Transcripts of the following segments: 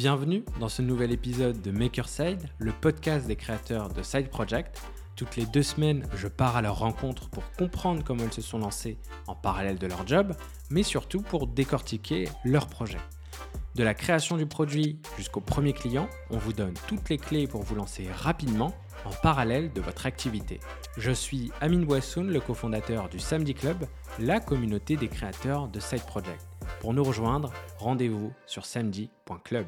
Bienvenue dans ce nouvel épisode de Makerside, le podcast des créateurs de Side Project. Toutes les deux semaines, je pars à leur rencontre pour comprendre comment ils se sont lancés en parallèle de leur job, mais surtout pour décortiquer leur projet. De la création du produit jusqu'au premier client, on vous donne toutes les clés pour vous lancer rapidement en parallèle de votre activité. Je suis Amine Boissoun, le cofondateur du Samedi Club, la communauté des créateurs de Side Project. Pour nous rejoindre, rendez-vous sur samedi.club.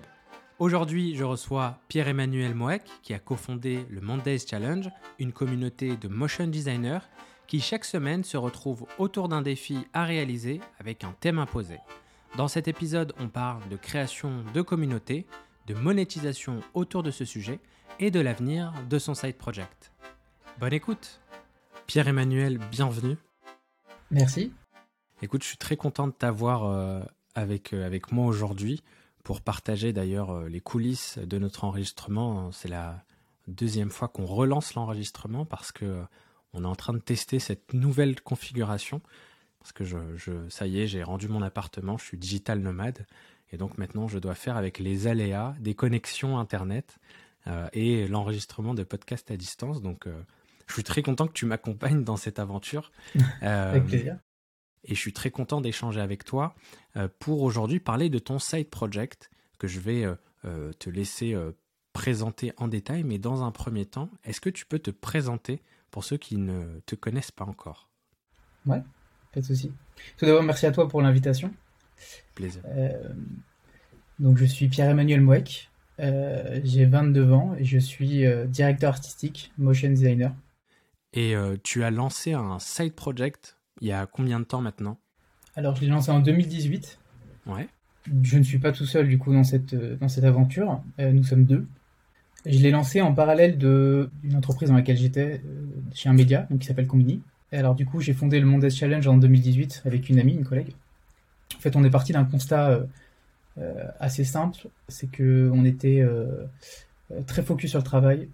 Aujourd'hui, je reçois Pierre-Emmanuel Moek, qui a cofondé le Mondays Challenge, une communauté de motion designers qui chaque semaine se retrouvent autour d'un défi à réaliser avec un thème imposé. Dans cet épisode, on parle de création de communauté, de monétisation autour de ce sujet et de l'avenir de son side project. Bonne écoute Pierre-Emmanuel, bienvenue. Merci. Écoute, je suis très content de t'avoir euh, avec, euh, avec moi aujourd'hui pour partager d'ailleurs euh, les coulisses de notre enregistrement. C'est la deuxième fois qu'on relance l'enregistrement parce que on est en train de tester cette nouvelle configuration. Parce que je, je ça y est, j'ai rendu mon appartement, je suis digital nomade. Et donc maintenant, je dois faire avec les aléas des connexions Internet et l'enregistrement de podcasts à distance. Donc, je suis très content que tu m'accompagnes dans cette aventure. avec plaisir. Et je suis très content d'échanger avec toi euh, pour aujourd'hui parler de ton side project que je vais euh, euh, te laisser présenter en détail. Mais dans un premier temps, est-ce que tu peux te présenter pour ceux qui ne te connaissent pas encore? Ouais, pas de souci. Tout d'abord, merci à toi pour l'invitation. Plaisir. donc, je suis Pierre-Emmanuel Mouek. J'ai 22 ans et je suis directeur artistique, motion designer. Et tu as lancé un side project il y a combien de temps maintenant? Alors, je l'ai lancé en 2018. Ouais. Je ne suis pas tout seul du coup dans cette, dans cette aventure. Euh, nous sommes deux. Je l'ai lancé en parallèle d'une entreprise dans laquelle j'étais, euh, chez un média, donc qui s'appelle Combini. Et alors du coup, j'ai fondé le Mondes Challenge en 2018 avec une amie, une collègue. En fait, on est parti d'un constat euh, assez simple, c'est que on était très focus sur le travail.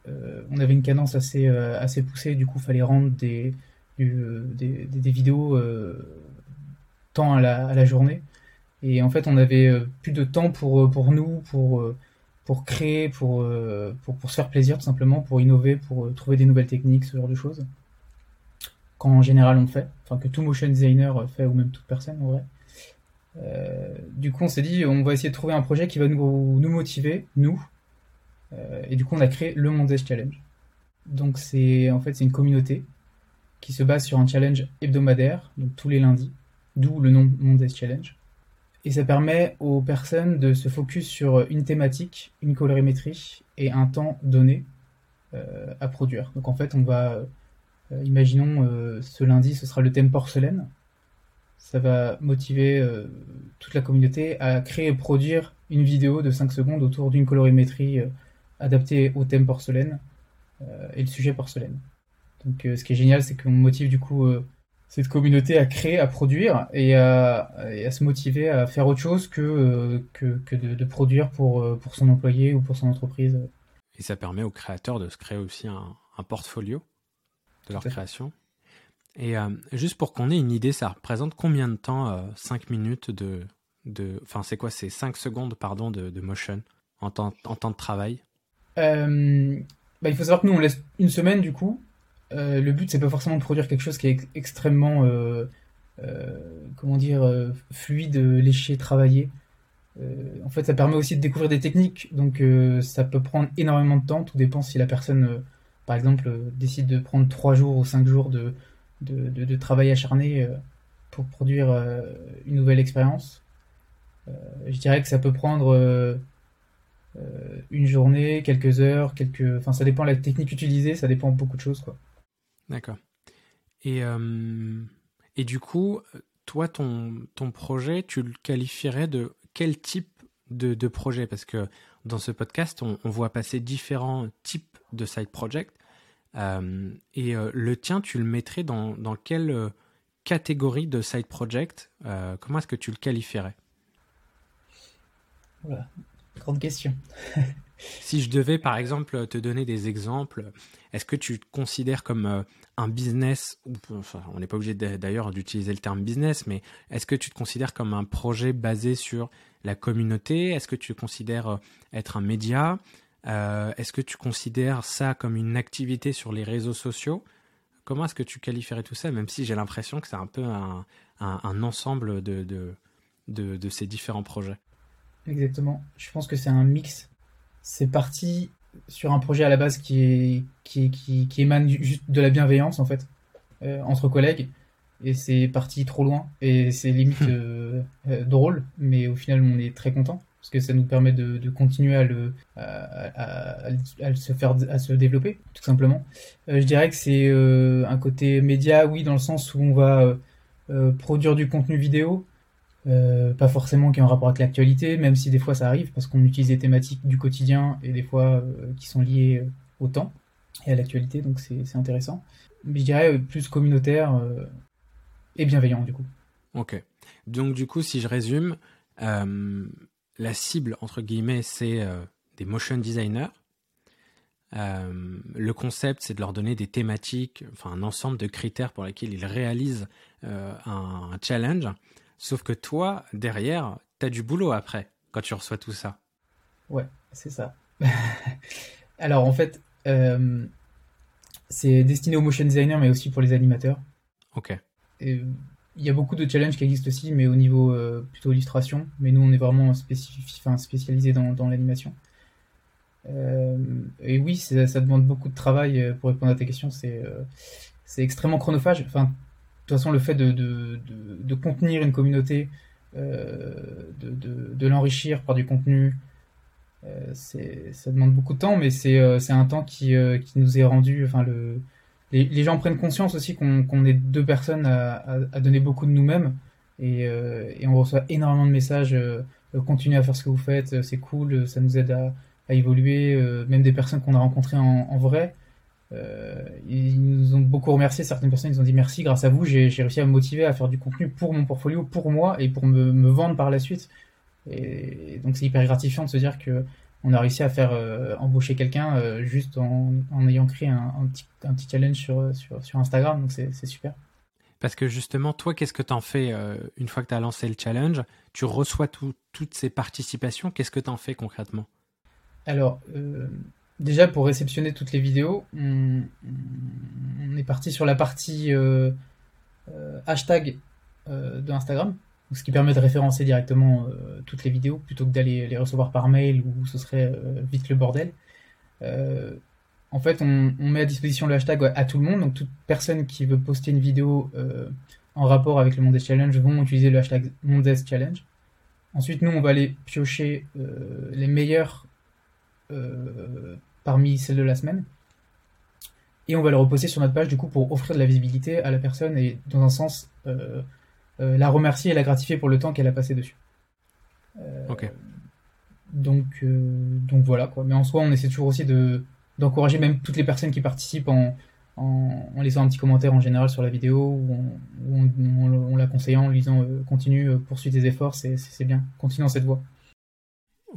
on avait une cadence assez assez poussée, du coup, fallait rendre des des, des, vidéos euh, tant à la, journée. Et en fait, on avait euh, plus de temps pour, euh, nous, pour, créer, pour, se faire plaisir tout simplement, pour innover, pour trouver des nouvelles techniques, ce genre de choses. Quand en général on fait, enfin que tout motion designer fait, ou même toute personne en vrai. Euh, du coup, on s'est dit, on va essayer de trouver un projet qui va nous, motiver, nous. Euh, et du coup, on a créé le Mondes Challenge. Donc, c'est en fait c'est une communauté qui se base sur un challenge hebdomadaire, donc tous les lundis, d'où le nom Mondays Challenge. Et ça permet aux personnes de se focus sur une thématique, une colorimétrie et un temps donné euh, à produire. Donc en fait, on va, euh, imaginons euh, ce lundi, ce sera le thème porcelaine. Ça va motiver toute la communauté à créer et produire une vidéo de 5 secondes autour d'une colorimétrie adaptée au thème porcelaine et le sujet porcelaine. Donc euh, ce qui est génial, c'est qu'on motive du coup euh, cette communauté à créer, à produire et à, se motiver à faire autre chose que, euh, que, de, produire pour, pour son employé ou pour son entreprise. Et ça permet aux créateurs de se créer aussi un, portfolio de leur création. Et juste pour qu'on ait une idée, ça représente combien de temps 5 minutes de, de. Enfin, c'est quoi C'est 5 secondes, pardon, de, de motion en temps, en temps de travail? Bah, Il faut savoir que nous, on laisse une semaine du coup euh, le but, c'est pas forcément de produire quelque chose qui est extrêmement, euh, euh, comment dire, fluide, léché, travaillé. en fait, ça permet aussi de découvrir des techniques, donc ça peut prendre énormément de temps. Tout dépend si la personne, par exemple, décide de prendre 3 jours ou 5 jours de, de, travail acharné pour produire une nouvelle expérience. je dirais que ça peut prendre une journée, quelques heures, quelques. Enfin, ça dépend de la technique utilisée, ça dépend beaucoup de choses, quoi. D'accord. Et, euh, et du coup, toi, ton, ton projet, tu le qualifierais de quel type de, de projet? Parce que dans ce podcast, on, voit passer différents types de side project. Euh, et euh, le tien, tu le mettrais dans, dans quelle catégorie de side project Comment est-ce que tu le qualifierais? Voilà, grande question. Si je devais, par exemple, te donner des exemples, est-ce que tu te considères comme euh, un business, on n'est pas obligé d'ailleurs d'utiliser le terme business, mais est-ce que tu te considères comme un projet basé sur la communauté? Est-ce que tu considères euh, être un média? Euh, Est-ce que tu considères ça comme une activité sur les réseaux sociaux? Comment est-ce que tu qualifierais tout ça, même si j'ai l'impression que c'est un peu un, ensemble de ces différents projets? Exactement. Je pense que c'est un mix c'est parti sur un projet à la base qui, est, qui, qui, qui émane juste de la bienveillance en fait euh, entre collègues. Et c'est parti trop loin. Et c'est limite euh, euh, drôle. Mais au final on est très content parce que ça nous permet de, de continuer à le à, à, se faire à se développer tout simplement. Je dirais que c'est un côté média oui dans le sens où on va produire du contenu vidéo euh, pas forcément qui est en rapport avec l'actualité, même si des fois ça arrive, parce qu'on utilise des thématiques du quotidien et des fois euh, qui sont liées euh, au temps et à l'actualité, donc c'est intéressant. Mais je dirais plus communautaire et bienveillant du coup. Ok. Donc du coup, si je résume, la cible, entre guillemets, c'est des motion designers. le concept, c'est de leur donner des thématiques, enfin un ensemble de critères pour lesquels ils réalisent un, challenge. Sauf que toi, derrière, tu as du boulot après, quand tu reçois tout ça. Ouais, c'est ça. Alors en fait, euh, c'est destiné aux motion designers, mais aussi pour les animateurs. Ok. Il y a beaucoup de challenges qui existent aussi, mais au niveau euh, plutôt illustration. Mais nous, on est vraiment spécialisé dans, dans l'animation. Euh, et oui, ça, demande beaucoup de travail pour répondre à tes questions. C'est c'est extrêmement chronophage. Enfin, toute façon, le fait de, de, de, contenir une communauté, euh, de, l'enrichir par du contenu, euh, ça demande beaucoup de temps, mais c'est euh, un temps qui, qui, nous est rendu. Enfin, le, les, gens prennent conscience aussi qu'on est deux personnes à, à, donner beaucoup de nous-mêmes, et, et, on reçoit énormément de messages. continuez à faire ce que vous faites, c'est cool, ça nous aide à, à évoluer. même des personnes qu'on a rencontrées en, en vrai. Euh, ils nous ont beaucoup remercié. Certaines personnes nous ont dit merci, grâce à vous, j'ai réussi à me motiver à faire du contenu pour mon portfolio, pour moi et pour me, me vendre par la suite. Et, donc c'est hyper gratifiant de se dire que on a réussi à faire euh, embaucher quelqu'un euh, juste en, en, ayant créé un, un, petit, un, petit, challenge sur, sur, sur Instagram. Donc c'est super. Parce que justement, toi, qu'est-ce que tu en fais une fois que tu as lancé le challenge? Tu reçois toutes ces participations. Qu'est-ce que tu en fais concrètement? Alors, déjà pour réceptionner toutes les vidéos, on, est parti sur la partie euh, euh, hashtag euh, de Instagram, ce qui permet de référencer directement toutes les vidéos plutôt que d'aller les recevoir par mail où ce serait vite le bordel. en fait, on, met à disposition le hashtag à tout le monde, donc toute personne qui veut poster une vidéo en rapport avec le Mondes Challenge vont utiliser le hashtag Mondes Challenge. Ensuite, nous, on va aller piocher les meilleurs parmi celles de la semaine. Et on va le reposer sur notre page du coup pour offrir de la visibilité à la personne et dans un sens euh, euh, la remercier et la gratifier pour le temps qu'elle a passé dessus. Euh, ok. Donc, donc voilà quoi. Mais en soi, on essaie toujours aussi de d'encourager même toutes les personnes qui participent en, en, laissant un petit commentaire en général sur la vidéo ou en, la conseillant, en lui disant continue, poursuis tes efforts, c'est bien, continue dans cette voie.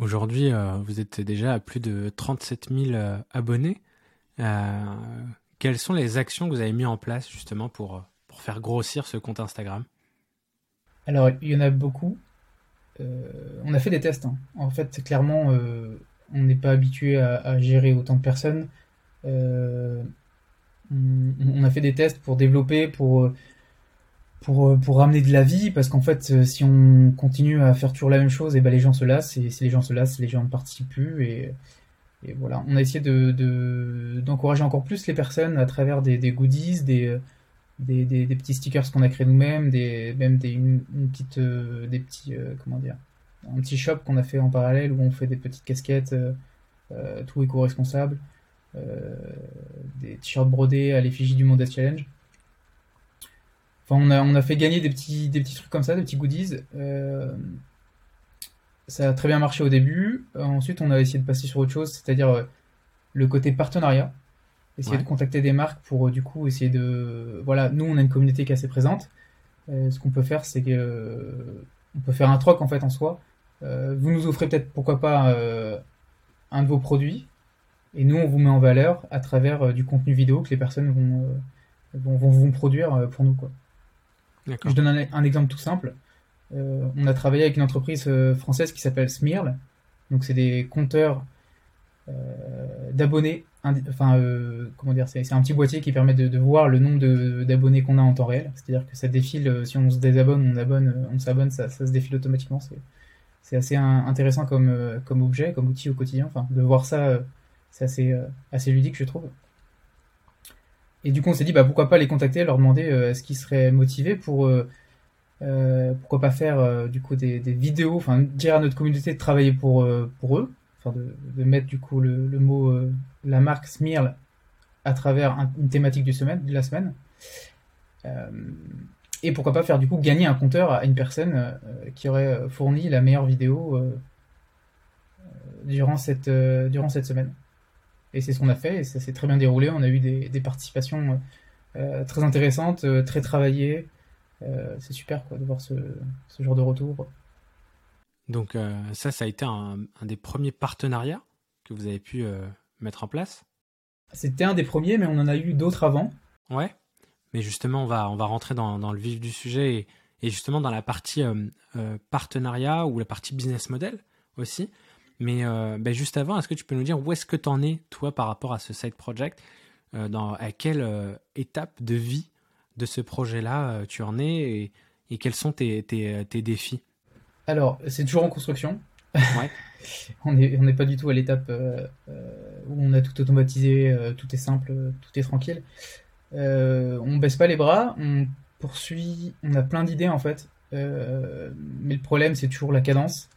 Aujourd'hui, euh, vous êtes déjà à plus de 37 000 euh, abonnés. Euh, quelles sont les actions que vous avez mises en place justement pour, pour faire grossir ce compte Instagram? Alors, il y en a beaucoup. on a fait des tests. Hein. En fait, clairement, on n'est pas habitué à, gérer autant de personnes. on, a fait des tests pour développer, pour pour, euh, pour ramener de la vie, parce qu'en fait, euh, si on continue à faire toujours la même chose, et ben les gens se lassent, et si les gens se lassent, les gens ne participent plus, et, et voilà. On a essayé de, de, d'encourager encore plus les personnes à travers des, des goodies, des, euh, des, des, des, petits stickers qu'on a créés nous-mêmes, des, même des, une, petite, des petits, comment dire, un petit shop qu'on a fait en parallèle où on fait des petites casquettes, euh, tout éco-responsable, euh, des t-shirts brodés à l'effigie du Monde Challenge on a, fait gagner des petits, des petits trucs comme ça, des petits goodies. Euh, ça a très bien marché au début. ensuite, on a essayé de passer sur autre chose, c'est-à-dire euh, le côté partenariat. Essayer de contacter des marques pour euh, du coup essayer de. Voilà, nous, on a une communauté qui est assez présente. ce qu'on peut faire, c'est que on peut faire un troc en fait en soi. vous nous offrez peut-être, pourquoi pas, un de vos produits et nous, on vous met en valeur à travers du contenu vidéo que les personnes vont, vont, vont, vont produire pour nous. Quoi. Je donne un, exemple tout simple. on a travaillé avec une entreprise française qui s'appelle Smirl. Donc, c'est des compteurs d'abonnés enfin euh, comment dire c'est un petit boîtier qui permet de, voir le nombre d'abonnés qu'on a en temps réel. C'est à dire que ça défile euh, si on se désabonne on abonne euh, on s'abonne ça, se défile automatiquement. C'est assez intéressant comme comme objet comme outil au quotidien. Enfin de voir ça c'est assez assez ludique je trouve et du coup on s'est dit bah pourquoi pas les contacter leur demander est-ce qu'ils seraient motivés pour pourquoi pas faire du coup des, des vidéos enfin dire à notre communauté de travailler pour pour eux enfin de, mettre du coup le, mot, euh, la marque Smirl à travers une thématique du semaine, de la semaine. Euh, et pourquoi pas faire du coup gagner un compteur à une personne euh, qui aurait fourni la meilleure vidéo durant, cette, durant cette semaine. Et c'est ce qu'on a fait et ça s'est très bien déroulé. On a eu des, participations très intéressantes, très travaillées. c'est super quoi, de voir ce, ce genre de retour. Donc euh, ça, ça a été un, des premiers partenariats que vous avez pu euh, mettre en place? C'était un des premiers, mais on en a eu d'autres avant. Ouais, mais justement, on va, on va rentrer dans, le vif du sujet et, justement dans la partie euh, partenariat ou la partie business model aussi. Mais ben, juste avant, est-ce que tu peux nous dire où est-ce que tu en es, toi, par rapport à ce side project dans, À quelle étape de vie de ce projet-là tu en es et, quels sont tes défis? Alors, c'est toujours en construction. on n'est on pas du tout à l'étape euh, euh, où on a tout automatisé, euh, tout est simple, tout est tranquille. on baisse pas les bras, on poursuit, on a plein d'idées en fait. mais le problème, c'est toujours la cadence.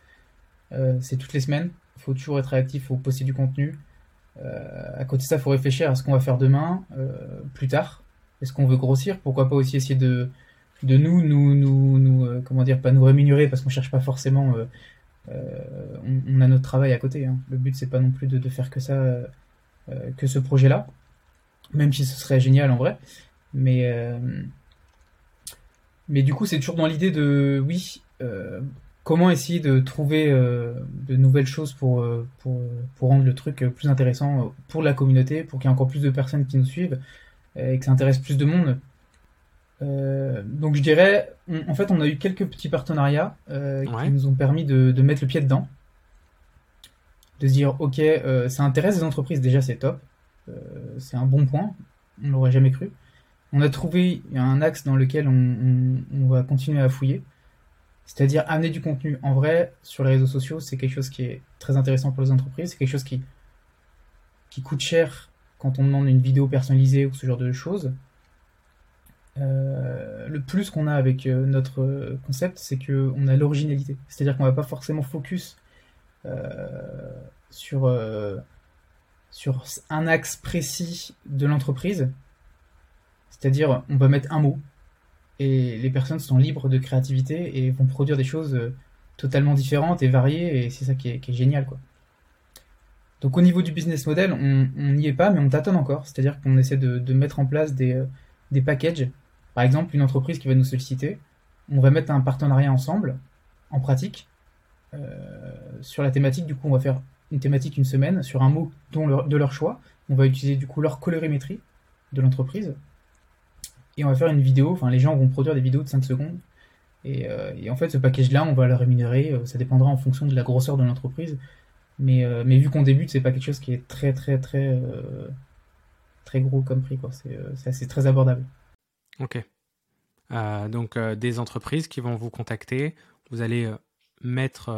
C'est toutes les semaines. Il faut toujours être réactif, il faut poster du contenu. à côté de ça, il faut réfléchir à ce qu'on va faire demain, plus tard. Est-ce qu'on veut grossir? Pourquoi pas aussi essayer de, de nous, nous, nous, nous euh, comment dire, pas nous rémunérer parce qu'on cherche pas forcément. Euh, euh, on, a notre travail à côté. Hein. Le but c'est pas non plus de, faire que ça, que ce projet-là, même si ce serait génial en vrai. Mais mais du coup c'est toujours dans l'idée de oui. Comment essayer de trouver de nouvelles choses pour, pour, pour rendre le truc plus intéressant pour la communauté, pour qu'il y ait encore plus de personnes qui nous suivent et que ça intéresse plus de monde. Euh, donc je dirais, en fait, on a eu quelques petits partenariats euh, qui nous ont permis de, mettre le pied dedans, de se dire, ok, euh, ça intéresse les entreprises, déjà c'est top, c'est un bon point, on l'aurait jamais cru. On a trouvé un axe dans lequel on, va continuer à fouiller, c'est-à-dire amener du contenu. En vrai, sur les réseaux sociaux, c'est quelque chose qui est très intéressant pour les entreprises, c'est quelque chose qui, qui coûte cher quand on demande une vidéo personnalisée ou ce genre de choses. Euh, le plus qu'on a avec euh, notre concept, c'est qu'on a l'originalité. C'est-à-dire qu'on va pas forcément focus euh, sur, sur un axe précis de l'entreprise. C'est-à-dire, on va mettre un mot et les personnes sont libres de créativité et vont produire des choses totalement différentes et variées et c'est ça qui est, génial quoi. Donc au niveau du business model, on n'y est pas mais on tâtonne encore. C'est-à-dire qu'on essaie de, mettre en place des, des packages par exemple, une entreprise qui va nous solliciter, on va mettre un partenariat ensemble, en pratique, euh, sur la thématique. Du coup, on va faire une thématique une semaine sur un mot de leur choix. On va utiliser du coup leur colorimétrie de l'entreprise. Et on va faire une vidéo, enfin les gens vont produire des vidéos de 5 secondes. Et, euh, en fait, ce package-là, on va le rémunérer. Euh, ça dépendra en fonction de la grosseur de l'entreprise. Mais, mais vu qu'on débute, c'est pas quelque chose qui est très très très très gros comme prix. C'est assez très abordable. Ok. Euh, donc euh, des entreprises qui vont vous contacter, vous allez euh, mettre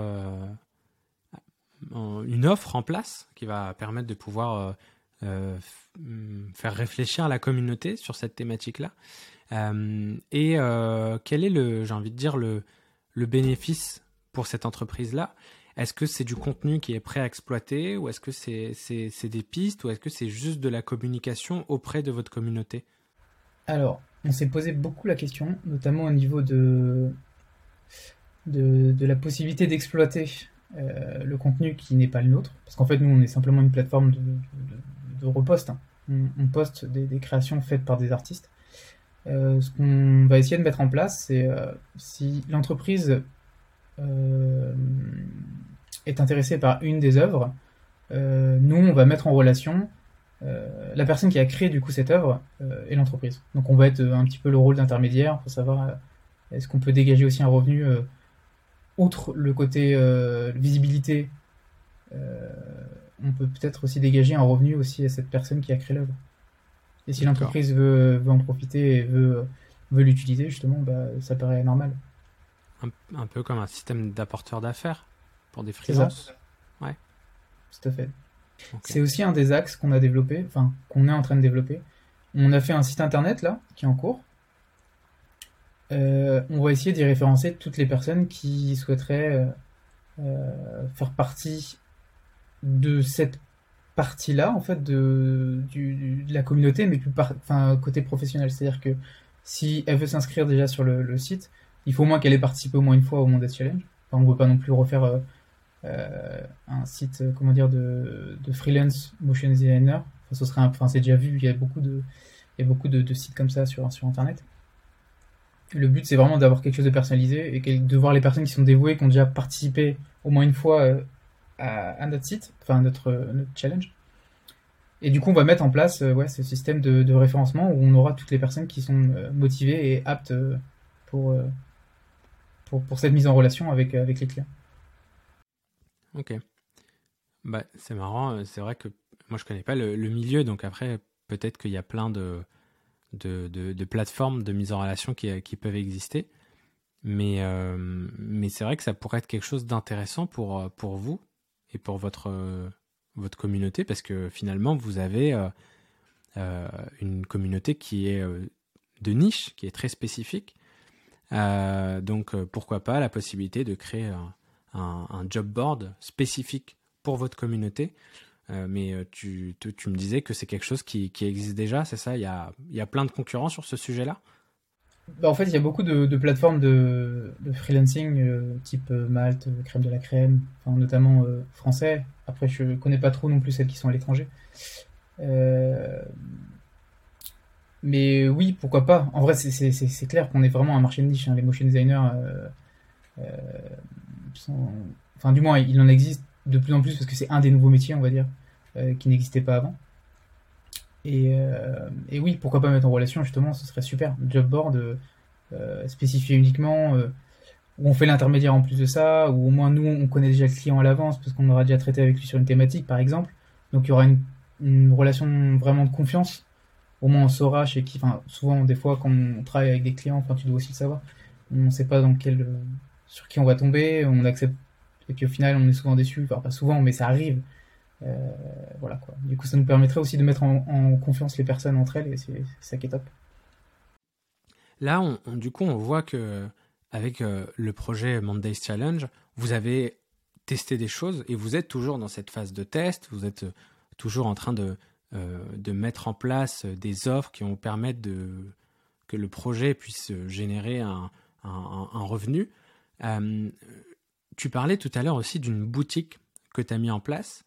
une offre en place qui va permettre de pouvoir faire réfléchir la communauté sur cette thématique-là. et quel est le, j'ai envie de dire, le, le bénéfice pour cette entreprise-là? Est-ce que c'est du contenu qui est prêt à exploiter ou est-ce que c'est, c'est des pistes ou est-ce que c'est juste de la communication auprès de votre communauté? Alors, on s'est posé beaucoup la question, notamment au niveau de, de, la possibilité d'exploiter euh, le contenu qui n'est pas le nôtre. Parce qu'en fait, nous, on est simplement une plateforme de, repost. Hein. On, poste des, créations faites par des artistes. Euh, ce qu'on va essayer de mettre en place, c'est euh, si l'entreprise est intéressée par une des œuvres, nous, on va mettre en relation la personne qui a créé du coup cette œuvre et l'entreprise. Donc, on va être un petit peu le rôle d'intermédiaire pour savoir est-ce qu'on peut dégager aussi un revenu outre le côté visibilité on peut peut-être aussi dégager un revenu aussi à cette personne qui a créé l'œuvre. Et si l'entreprise veut, veut, en profiter et veut, veut l'utiliser, justement, bah, ça paraît normal. Un, peu comme un système d'apporteur d'affaires pour des freelances. Ouais. Tout à fait. C'est aussi un des axes qu'on a développé, enfin, qu'on est en train de développer. On a fait un site internet là, qui est en cours. Euh, on va essayer d'y référencer toutes les personnes qui souhaiteraient euh, euh, faire partie de cette partie-là, en fait, de, la communauté, mais plus côté professionnel. C'est-à-dire que si elle veut s'inscrire déjà sur le, site, il faut au moins qu'elle ait participé au moins une fois au Mondes Challenge. Enfin, on ne veut pas non plus refaire euh, euh, un site, euh, comment dire, de, freelance motion designer. Enfin, serait enfin, c'est déjà vu, il y a beaucoup de, il y a beaucoup de, sites comme ça sur, sur Internet. Le but, c'est vraiment d'avoir quelque chose de personnalisé et de voir les personnes qui sont dévouées, qui ont déjà participé au moins une fois à, notre site, enfin notre, notre, challenge. Et du coup, on va mettre en place euh, ouais, ce système de, référencement où on aura toutes les personnes qui sont euh, motivées et aptes euh, pour, pour, cette mise en relation avec, avec les clients. Ok. Bah, c'est marrant, c'est vrai que moi je connais pas le, milieu, donc après peut-être qu'il y a plein de, de, de, plateformes de mise en relation qui, qui peuvent exister. Mais, mais c'est vrai que ça pourrait être quelque chose d'intéressant pour, pour vous pour votre, euh, votre communauté parce que finalement vous avez euh, euh, une communauté qui est de niche, qui est très spécifique. donc pourquoi pas la possibilité de créer un, job board spécifique pour votre communauté. mais tu, tu, me disais que c'est quelque chose qui, qui existe déjà, c'est ça? Il y, a, il y a plein de concurrents sur ce sujet-là? Bah, en fait, il y a beaucoup de, plateformes de, freelancing, euh, type euh, Malte, euh, Crème de la Crème, notamment français. Après, je connais pas trop non plus celles qui sont à l'étranger. mais oui, pourquoi pas. En vrai, c'est clair qu'on est vraiment un marché de niche. Hein. Les motion designers, enfin, du moins, il en existe de plus en plus parce que c'est un des nouveaux métiers, on va dire, qui n'existait pas avant. Euh, et, oui, pourquoi pas mettre en relation, justement, ce serait super. Job board euh, spécifié uniquement, euh, où on fait l'intermédiaire en plus de ça, ou au moins nous, on connaît déjà le client à l'avance, parce qu'on aura déjà traité avec lui sur une thématique, par exemple. Donc il y aura une, relation vraiment de confiance. Au moins on saura chez qui, souvent des fois quand on travaille avec des clients, enfin tu dois aussi le savoir, on ne sait pas sur qui on va tomber, on accepte, et puis au final on est souvent déçu, enfin pas souvent, mais ça arrive. Euh, voilà quoi. Du coup, ça nous permettrait aussi de mettre en, confiance les personnes entre elles et c'est ça qui est top. Là, on, du coup, on voit que avec euh, le projet Mondays Challenge, vous avez testé des choses et vous êtes toujours dans cette phase de test. Vous êtes euh, toujours en train de, de mettre en place des offres qui vont permettre de, que le projet puisse générer un, un, revenu. tu parlais tout à l'heure aussi d'une boutique que tu as mis en place.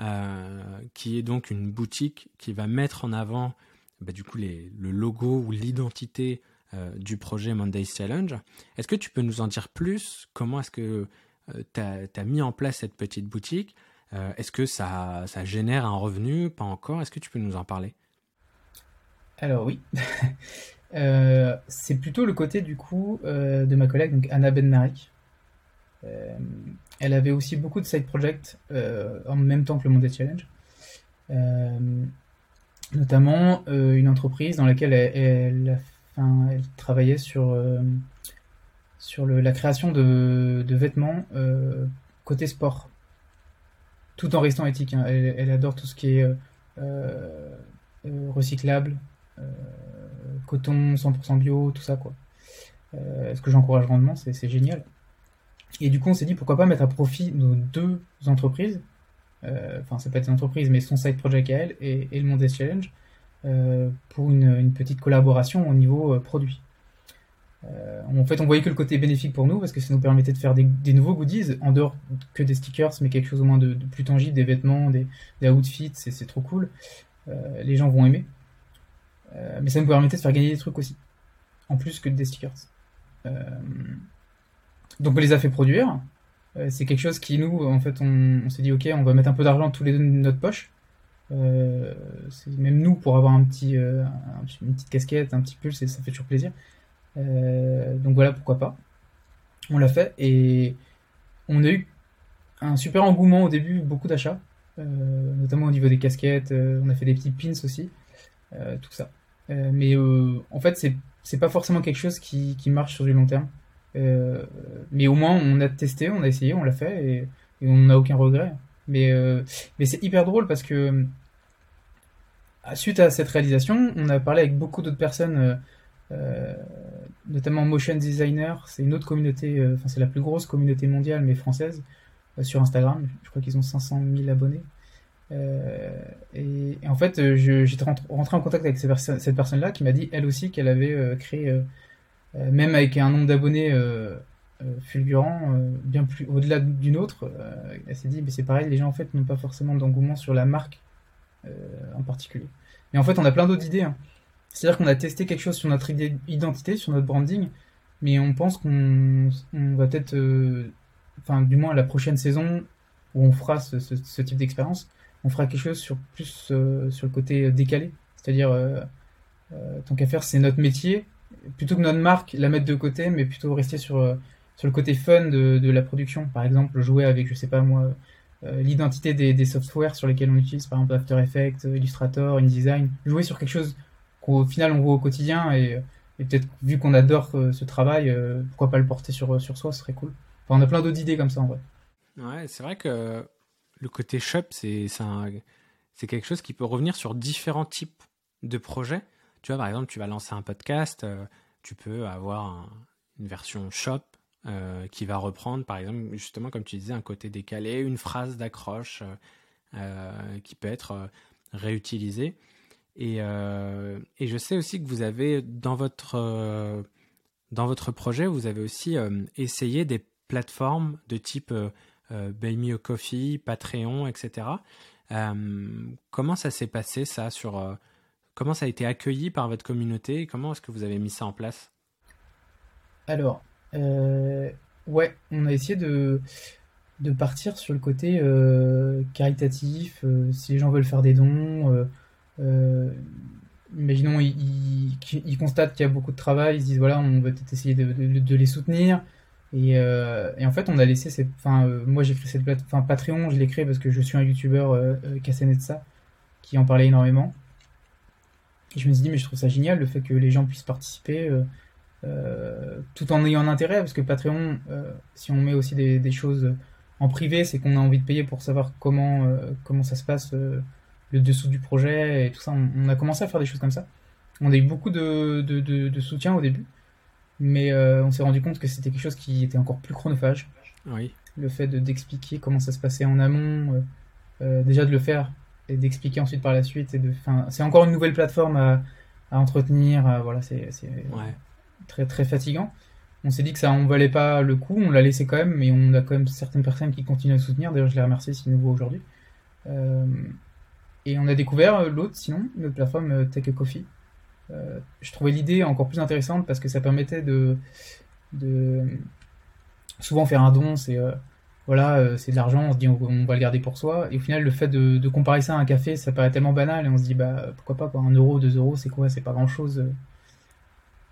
Euh, qui est donc une boutique qui va mettre en avant bah, du coup le logo ou l'identité euh, du projet Mondays Challenge. Est-ce que tu peux nous en dire plus? Comment est-ce que euh, tu as, mis en place cette petite boutique? Est-ce que ça, ça, génère un revenu? Pas encore? Est-ce que tu peux nous en parler? Alors oui. c'est plutôt le côté du coup de ma collègue donc Anna Benmarek elle avait aussi beaucoup de side projects euh, en même temps que le Monday Challenge. Euh, notamment euh, une entreprise dans laquelle elle, elle, travaillait sur, sur la création de, vêtements côté sport, tout en restant éthique. Hein. Elle, adore tout ce qui est recyclable, coton 100% bio, tout ça quoi. ce que j'encourage grandement, c'est génial. Et du coup, on s'est dit pourquoi pas mettre à profit nos deux entreprises, euh, enfin, c'est pas des entreprises, mais son side project à elle et, le Mondes Challenge, euh, pour une, petite collaboration au niveau euh, produit. en fait, on voyait que le côté bénéfique pour nous parce que ça nous permettait de faire des, nouveaux goodies en dehors que des stickers, mais quelque chose au moins de, plus tangible, des vêtements, des, des outfits, c'est trop cool. les gens vont aimer. mais ça nous permettait de faire gagner des trucs aussi, en plus que des stickers. Donc on les a fait produire. c'est quelque chose qui nous, en fait, on, s'est dit ok, on va mettre un peu d'argent tous les deux de notre poche. même nous pour avoir un petit, une petite casquette, un petit pull, ça fait toujours plaisir. donc voilà, pourquoi pas. On l'a fait et on a eu un super engouement au début, beaucoup d'achats, notamment au niveau des casquettes. on a fait des petits pins aussi, tout ça. mais en fait, c'est pas forcément quelque chose qui, marche sur du long terme. Euh, mais au moins, on a testé, on a essayé, on l'a fait et, on n'a aucun regret. Mais, euh, mais c'est hyper drôle parce que suite à cette réalisation, on a parlé avec beaucoup d'autres personnes, euh, notamment Motion Designer. C'est une autre communauté, enfin c'est la plus grosse communauté mondiale, mais française, sur Instagram. Je crois qu'ils ont 500 000 abonnés. Euh, et, en fait, euh, j'étais rentré en contact avec cette personne-là qui m'a dit elle aussi qu'elle avait euh, créé, même avec un nombre d'abonnés fulgurant, bien plus au-delà d'une autre, elle s'est dit mais c'est pareil, les gens en fait n'ont pas forcément d'engouement sur la marque en particulier. Mais en fait, on a plein d'autres idées. Hein. C'est-à-dire qu'on a testé quelque chose sur notre identité, sur notre branding, mais on pense qu'on va peut-être, enfin, du moins la prochaine saison où on fera ce type d'expérience, on fera quelque chose sur plus euh, sur le côté décalé. C'est-à-dire, euh, euh, tant qu'à faire, c'est notre métier. Plutôt que notre marque, la mettre de côté, mais plutôt rester sur, sur le côté fun de, de la production. Par exemple, jouer avec, je sais pas moi, l'identité des, des softwares sur lesquels on utilise, par exemple After Effects, Illustrator, InDesign. Jouer sur quelque chose qu'au final on voit au quotidien et, peut-être vu qu'on adore ce travail, pourquoi pas le porter sur, sur soi, ce serait cool. Enfin, on a plein d'autres idées comme ça en vrai. Ouais, c'est vrai que le côté shop, c'est quelque chose qui peut revenir sur différents types de projets. Tu vois, par exemple, tu vas lancer un podcast, euh, tu peux avoir une version shop euh, qui va reprendre, par exemple, justement, comme tu disais, un côté décalé, une phrase d'accroche euh, qui peut être réutilisée. Et, je sais aussi que vous avez, dans votre, dans votre projet, vous avez aussi essayé des plateformes de type Buy Me Coffee, Patreon, etc. Comment ça s'est passé ça sur comment ça a été accueilli par votre communauté Comment est-ce que vous avez mis ça en place? Alors, ouais, on a essayé de, de partir sur le côté caritatif. si les gens veulent faire des dons, imaginons, ils, constatent qu'il y a beaucoup de travail, ils se disent voilà, on va peut-être essayer de les soutenir. Et, euh, en fait, on a laissé cette. Euh, moi j'ai créé cette plateforme. Patreon, je l'ai créé parce que je suis un youtubeur euh, euh ça qui en parlait énormément. Et je me suis dit, mais je trouve ça génial le fait que les gens puissent participer tout en ayant un intérêt. Parce que Patreon, si on met aussi des, des choses en privé, c'est qu'on a envie de payer pour savoir comment, comment ça se passe, le dessous du projet et tout ça. On, a commencé à faire des choses comme ça. On a eu beaucoup de, de, de, de soutien au début. Mais euh, on s'est rendu compte que c'était quelque chose qui était encore plus chronophage. Oui. Le fait d'expliquer comment ça se passait en amont, euh, euh, déjà de le faire et d'expliquer ensuite par la suite. Et de, c'est encore une nouvelle plateforme à, à entretenir. voilà, c'est très très fatigant. On s'est dit que ça en valait pas le coup. On l'a laissé quand même, mais on a quand même certaines personnes qui continuent à soutenir. D'ailleurs, je les remercie si nouveau aujourd'hui. et on a découvert l'autre, sinon, notre plateforme Take a Coffee, euh, je trouvais l'idée encore plus intéressante parce que ça permettait de, de souvent faire un don, c'est euh, voilà, euh, c'est de l'argent, on se dit on, va le garder pour soi. Et au final, le fait de, comparer ça à un café, ça paraît tellement banal et on se dit bah pourquoi pas quoi, un euro, deux euros, c'est quoi, c'est pas grand chose.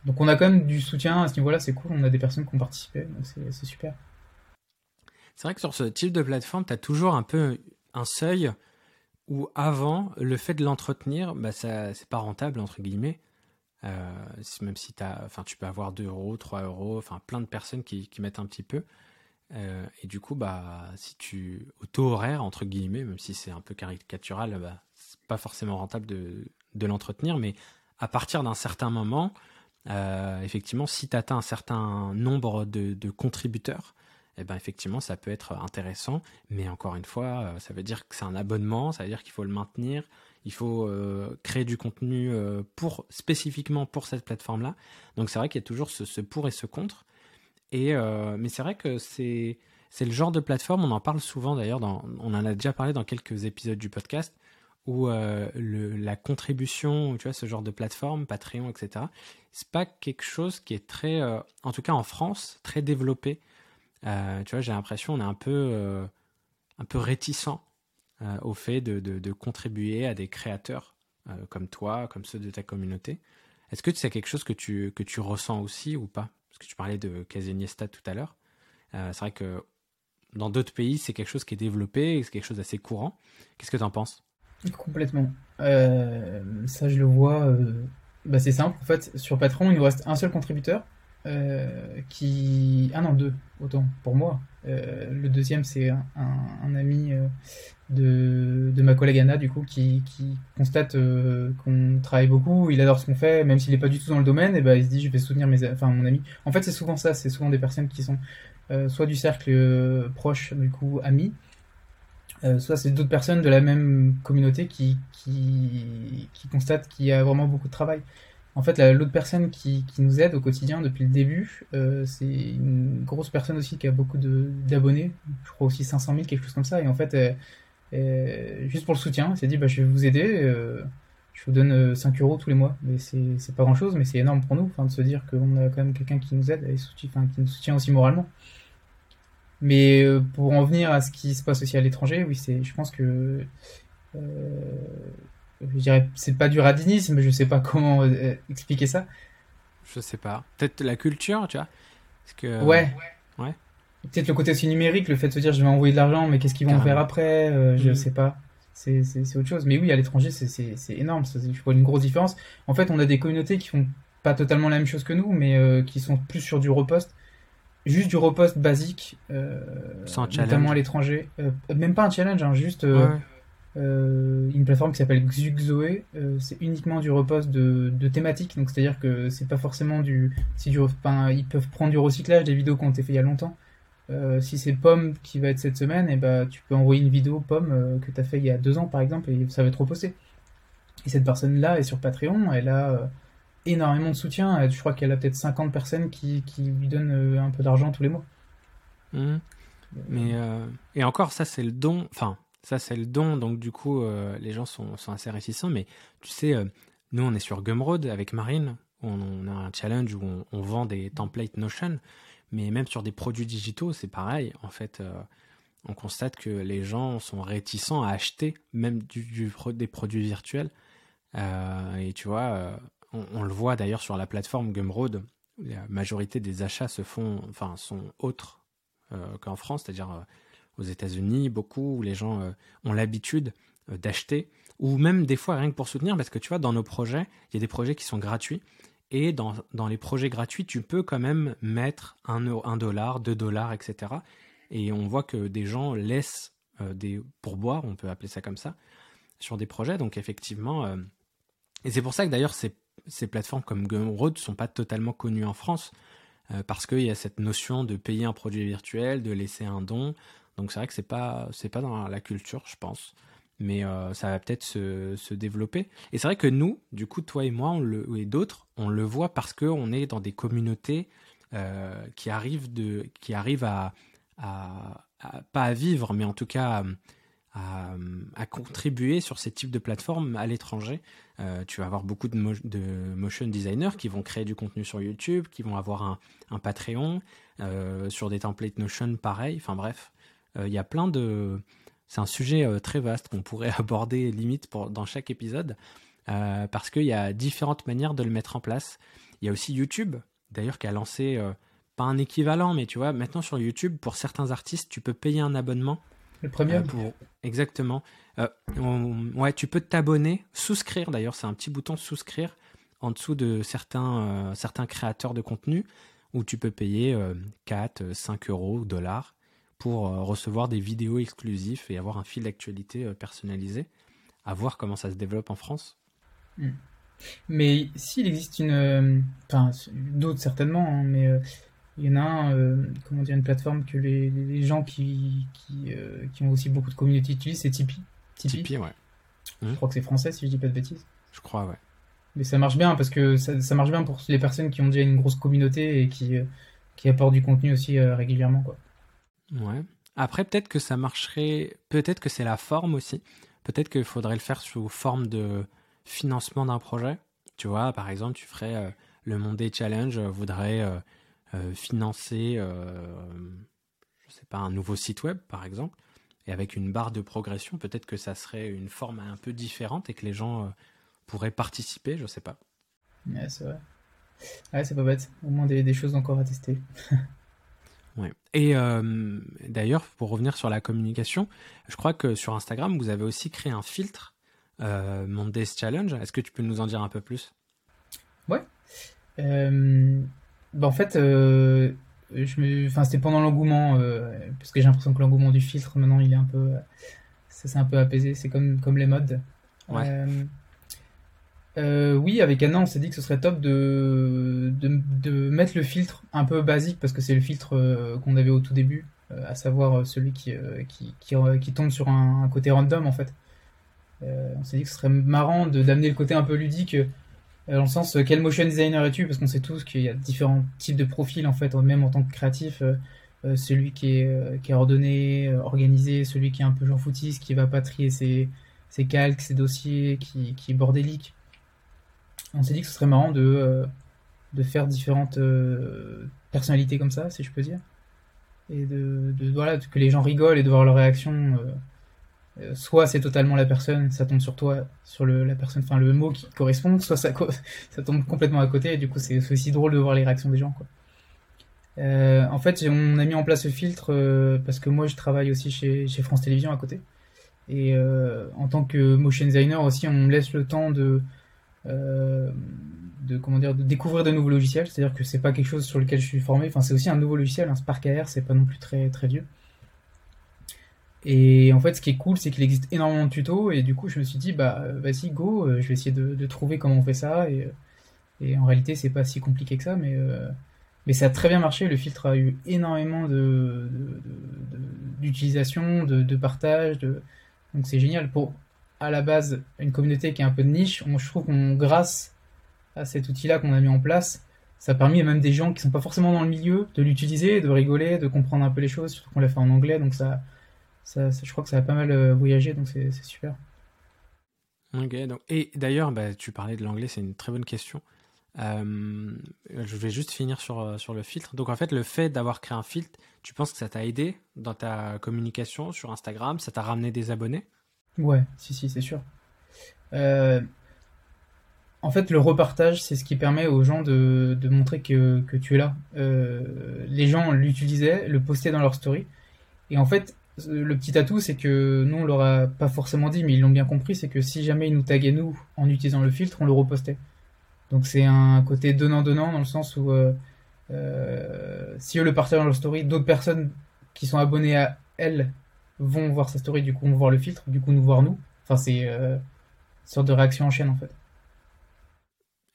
Donc on a quand même du soutien à ce niveau-là, c'est cool, on a des personnes qui ont participé, c'est super. C'est vrai que sur ce type de plateforme, tu as toujours un peu un seuil où avant, le fait de l'entretenir, bah ça c'est pas rentable entre guillemets. Euh, même si tu peux avoir 2 euros, 3 euros, plein de personnes qui, qui mettent un petit peu. Euh, et du coup, bah, si tu au taux horaire entre guillemets, même si c'est un peu caricatural, bah, c'est pas forcément rentable de, l'entretenir, mais à partir d'un certain moment, euh, effectivement, si tu atteins un certain nombre de, contributeurs, eh ben effectivement, ça peut être intéressant. Mais encore une fois, ça veut dire que c'est un abonnement, ça veut dire qu'il faut le maintenir, il faut euh, créer du contenu euh, pour spécifiquement pour cette plateforme-là. Donc c'est vrai qu'il y a toujours ce, pour et ce contre. Et euh, mais c'est vrai que c'est c'est le genre de plateforme, on en parle souvent d'ailleurs, on en a déjà parlé dans quelques épisodes du podcast, où le, la contribution, tu vois, ce genre de plateforme, Patreon, etc., c'est pas quelque chose qui est très, en tout cas en France, très développé. tu vois, j'ai l'impression on est un peu, un peu réticent au fait de, de, contribuer à des créateurs comme toi, comme ceux de ta communauté. Est-ce que c'est quelque chose que tu, que tu ressens aussi ou pas? Parce que tu parlais de Casiniesta tout à l'heure. c'est vrai que dans d'autres pays, c'est quelque chose qui est développé, c'est quelque chose d'assez courant. Qu'est-ce que tu en penses? Complètement. Euh, ça, je le vois. Euh, bah, c'est simple. En fait, sur Patreon, il nous reste un seul contributeur. Euh, qui. Ah non, deux, autant, pour moi. le deuxième, c'est un, ami de, de, ma collègue Anna, du coup, qui, qui constate qu'on travaille beaucoup. Il adore ce qu'on fait, même s'il n'est pas du tout dans le domaine. Et ben il se dit, je vais soutenir mes, enfin, mon ami. En fait, c'est souvent ça. C'est souvent des personnes qui sont soit du cercle proche, du coup, amis euh, soit c'est d'autres personnes de la même communauté qui, qui, qui constatent qu'il y a vraiment beaucoup de travail. En fait, l'autre personne qui, qui, nous aide au quotidien depuis le début, euh, c'est une grosse personne aussi qui a beaucoup d'abonnés, je crois aussi 500 000, quelque chose comme ça. Et en fait, juste pour le soutien, elle s'est dit bah, je vais vous aider, euh, je vous donne 5 euros tous les mois. Mais c'est pas grand chose, mais c'est énorme pour nous enfin, de se dire qu'on a quand même quelqu'un qui nous aide et qui nous soutient aussi moralement. Mais euh, pour en venir à ce qui se passe aussi à l'étranger, oui, c'est, je pense que euh, je dirais, c'est pas du radinisme, je sais pas comment euh, expliquer ça. Je sais pas. Peut-être la culture, tu vois. Parce que, ouais. Ouais. Peut-être le côté aussi numérique, le fait de se dire je vais envoyer de l'argent, mais qu'est-ce qu'ils vont faire après Je mm. sais pas. C'est, autre chose. Mais oui, à l'étranger, c'est, énorme. Je vois une grosse différence. En fait, on a des communautés qui font pas totalement la même chose que nous, mais qui sont plus sur du repost juste du repost basique, euh, notamment à l'étranger. Euh, même pas un challenge, hein, juste euh, une plateforme qui s'appelle Xuxoe. c'est uniquement du repost de, de thématiques, donc c'est-à-dire que c'est pas forcément du, si du, ils peuvent prendre du recyclage des vidéos qui ont été faites il y a longtemps. Si c'est Pomme qui va être cette semaine, et eh bah, tu peux envoyer une vidéo Pomme que tu as fait il y a deux ans par exemple et ça va être reposté. Et cette personne-là est sur Patreon, elle a énormément de soutien. Euh, je crois qu'elle a peut-être 50 personnes qui, lui donnent euh, un peu d'argent tous les mois. Mmh. Mais euh, et encore, ça c'est le don. Enfin, ça c'est le don. Donc du coup, les gens sont, assez réticents. Mais tu sais, nous on est sur Gumroad avec Marine. On, a un challenge où on, vend des templates Notion. Mais même sur des produits digitaux, c'est pareil. En fait, on constate que les gens sont réticents à acheter même du, des produits virtuels. et tu vois, on, le voit d'ailleurs sur la plateforme Gumroad, la majorité des achats se font, enfin, sont autres euh, qu'en France, c'est-à-dire euh, aux États-Unis, beaucoup où les gens euh, ont l'habitude d'acheter, ou même des fois rien que pour soutenir, parce que tu vois, dans nos projets, il y a des projets qui sont gratuits, et dans, les projets gratuits, tu peux quand même mettre un, un dollar, deux dollars, etc. Et on voit que des gens laissent des pourboires, on peut appeler ça comme ça, sur des projets. Donc effectivement, et c'est pour ça que d'ailleurs c'est ces plateformes comme Gumroad ne sont pas totalement connues en France euh, parce qu'il y a cette notion de payer un produit virtuel, de laisser un don. Donc c'est vrai que c'est pas pas dans la culture, je pense, mais euh, ça va peut-être se, se, développer. Et c'est vrai que nous, du coup, toi et moi, on et d'autres, on le voit parce que on est dans des communautés euh, qui arrivent de qui arrivent à, à, pas à vivre, mais en tout cas à, contribuer sur ces types de plateformes à l'étranger. Euh, tu vas avoir beaucoup de, motion designers qui vont créer du contenu sur YouTube, qui vont avoir un, Patreon, euh, sur des templates Notion pareil. Enfin bref, euh, il y a plein de... C'est un sujet très vaste qu'on pourrait aborder limite pour, dans chaque épisode, parce qu'il y a différentes manières de le mettre en place. Il y a aussi YouTube, d'ailleurs, qui a lancé, pas un équivalent, mais tu vois, maintenant sur YouTube, pour certains artistes, tu peux payer un abonnement le premier pour... Exactement. Euh, ouais, tu peux t'abonner, souscrire d'ailleurs, c'est un petit bouton souscrire en dessous de certains, euh, certains créateurs de contenu où tu peux payer 4, 5 euros, dollars pour euh, recevoir des vidéos exclusives et avoir un fil d'actualité personnalisé. À voir comment ça se développe en France. Hmm. Mais s'il existe une. Enfin, d'autres certainement, hein, mais il y en a un, euh, comment dire, une plateforme que les, les gens qui, qui, euh, qui, ont aussi beaucoup de communautés utilisent, c'est Tipeee. Tipeee, ouais. Je crois que c'est français si je dis pas de bêtises. Je crois, ouais. Mais ça marche bien parce que ça, ça, marche bien pour les personnes qui ont déjà une grosse communauté et qui, euh, qui apportent du contenu aussi régulièrement, quoi. Ouais. Après, peut-être que ça marcherait, peut-être que c'est la forme aussi. Peut-être qu'il faudrait le faire sous forme de financement d'un projet. Tu vois, par exemple, tu ferais le Monday Challenge, voudrait euh, financer, euh, je sais pas, un nouveau site web par exemple, et avec une barre de progression, peut-être que ça serait une forme un peu différente et que les gens euh, pourraient participer, je sais pas. Ouais, c'est vrai. Ouais, c'est pas bête. Au moins des, choses encore à tester. ouais. Et euh, d'ailleurs, pour revenir sur la communication, je crois que sur Instagram, vous avez aussi créé un filtre euh, Mondays Challenge. Est-ce que tu peux nous en dire un peu plus? Ouais. Euh, bah en fait, euh, je me, enfin c'était pendant l'engouement, parce que j'ai l'impression que l'engouement du filtre maintenant il est un peu, ça s'est un peu apaisé. C'est comme comme les modes. Ouais. Oui, avec Anna, on s'est dit que ce serait top de, mettre le filtre un peu basique parce que c'est le filtre qu'on avait au tout début, à savoir celui qui, tombe sur un, côté random en fait. on s'est dit que ce serait marrant d'amener le côté un peu ludique euh, dans le sens euh, quel motion designer es-tu parce qu'on sait tous qu'il y a différents types de profils en fait même en tant que créatif euh, celui qui est, ordonné organisé celui qui est un peu genre footiste qui va pas trier ses, calques ses dossiers qui est bordélique on s'est dit que ce serait marrant de, de faire différentes personnalités comme ça si je peux dire et de, de voilà que les gens rigolent et de voir leur réaction euh, soit c'est totalement la personne, ça tombe sur toi, sur le, la personne, enfin le mot qui correspond, soit ça, ça tombe complètement à côté, et du coup c'est aussi drôle de voir les réactions des gens. Quoi. Euh, en fait, on a mis en place ce filtre euh, parce que moi je travaille aussi chez, chez France Télévisions à côté. Et euh, en tant que motion designer aussi, on me laisse le temps de, euh, de comment dire, de découvrir de nouveaux logiciels. C'est-à-dire que c'est pas quelque chose sur lequel je suis formé. Enfin, c'est aussi un nouveau logiciel, un Spark AR, c'est pas non plus très très vieux. Et en fait, ce qui est cool, c'est qu'il existe énormément de tutos, et du coup, je me suis dit, bah, vas-y, go, euh, je vais essayer de, trouver comment on fait ça, et, et en réalité, c'est pas si compliqué que ça, mais, euh, mais ça a très bien marché. Le filtre a eu énormément de, d'utilisation, de, de, partage, de... donc c'est génial. Pour, à la base, une communauté qui est un peu de niche, je trouve qu'on, grâce à cet outil-là qu'on a mis en place, ça a permis à même des gens qui sont pas forcément dans le milieu de l'utiliser, de rigoler, de comprendre un peu les choses, surtout qu'on l'a fait en anglais, donc ça je crois que ça a pas mal euh, voyagé, donc c'est super. Ok, et d'ailleurs, bah, tu parlais de l'anglais, c'est une très bonne question. Euh, je vais juste finir sur, euh, sur le filtre. Donc en fait, le fait d'avoir créé un filtre, tu penses que ça t'a aidé dans ta communication sur Instagram Ça t'a ramené des abonnés? Ouais, si, si, c'est sûr. en fait, le repartage, c'est ce qui permet aux gens de, montrer que, tu es là. les gens l'utilisaient, le postaient dans leur story. Et en fait, le petit atout, c'est que nous, on leur a pas forcément dit, mais ils l'ont bien compris, c'est que si jamais ils nous taguaient nous en utilisant le filtre, on le repostait. Donc c'est un côté donnant-donnant dans le sens où euh, euh, si eux le partagent dans leur story, d'autres personnes qui sont abonnées à elles vont voir sa story, du coup vont voir le filtre, du coup nous voir nous. Enfin c'est euh, une sorte de réaction en chaîne en fait.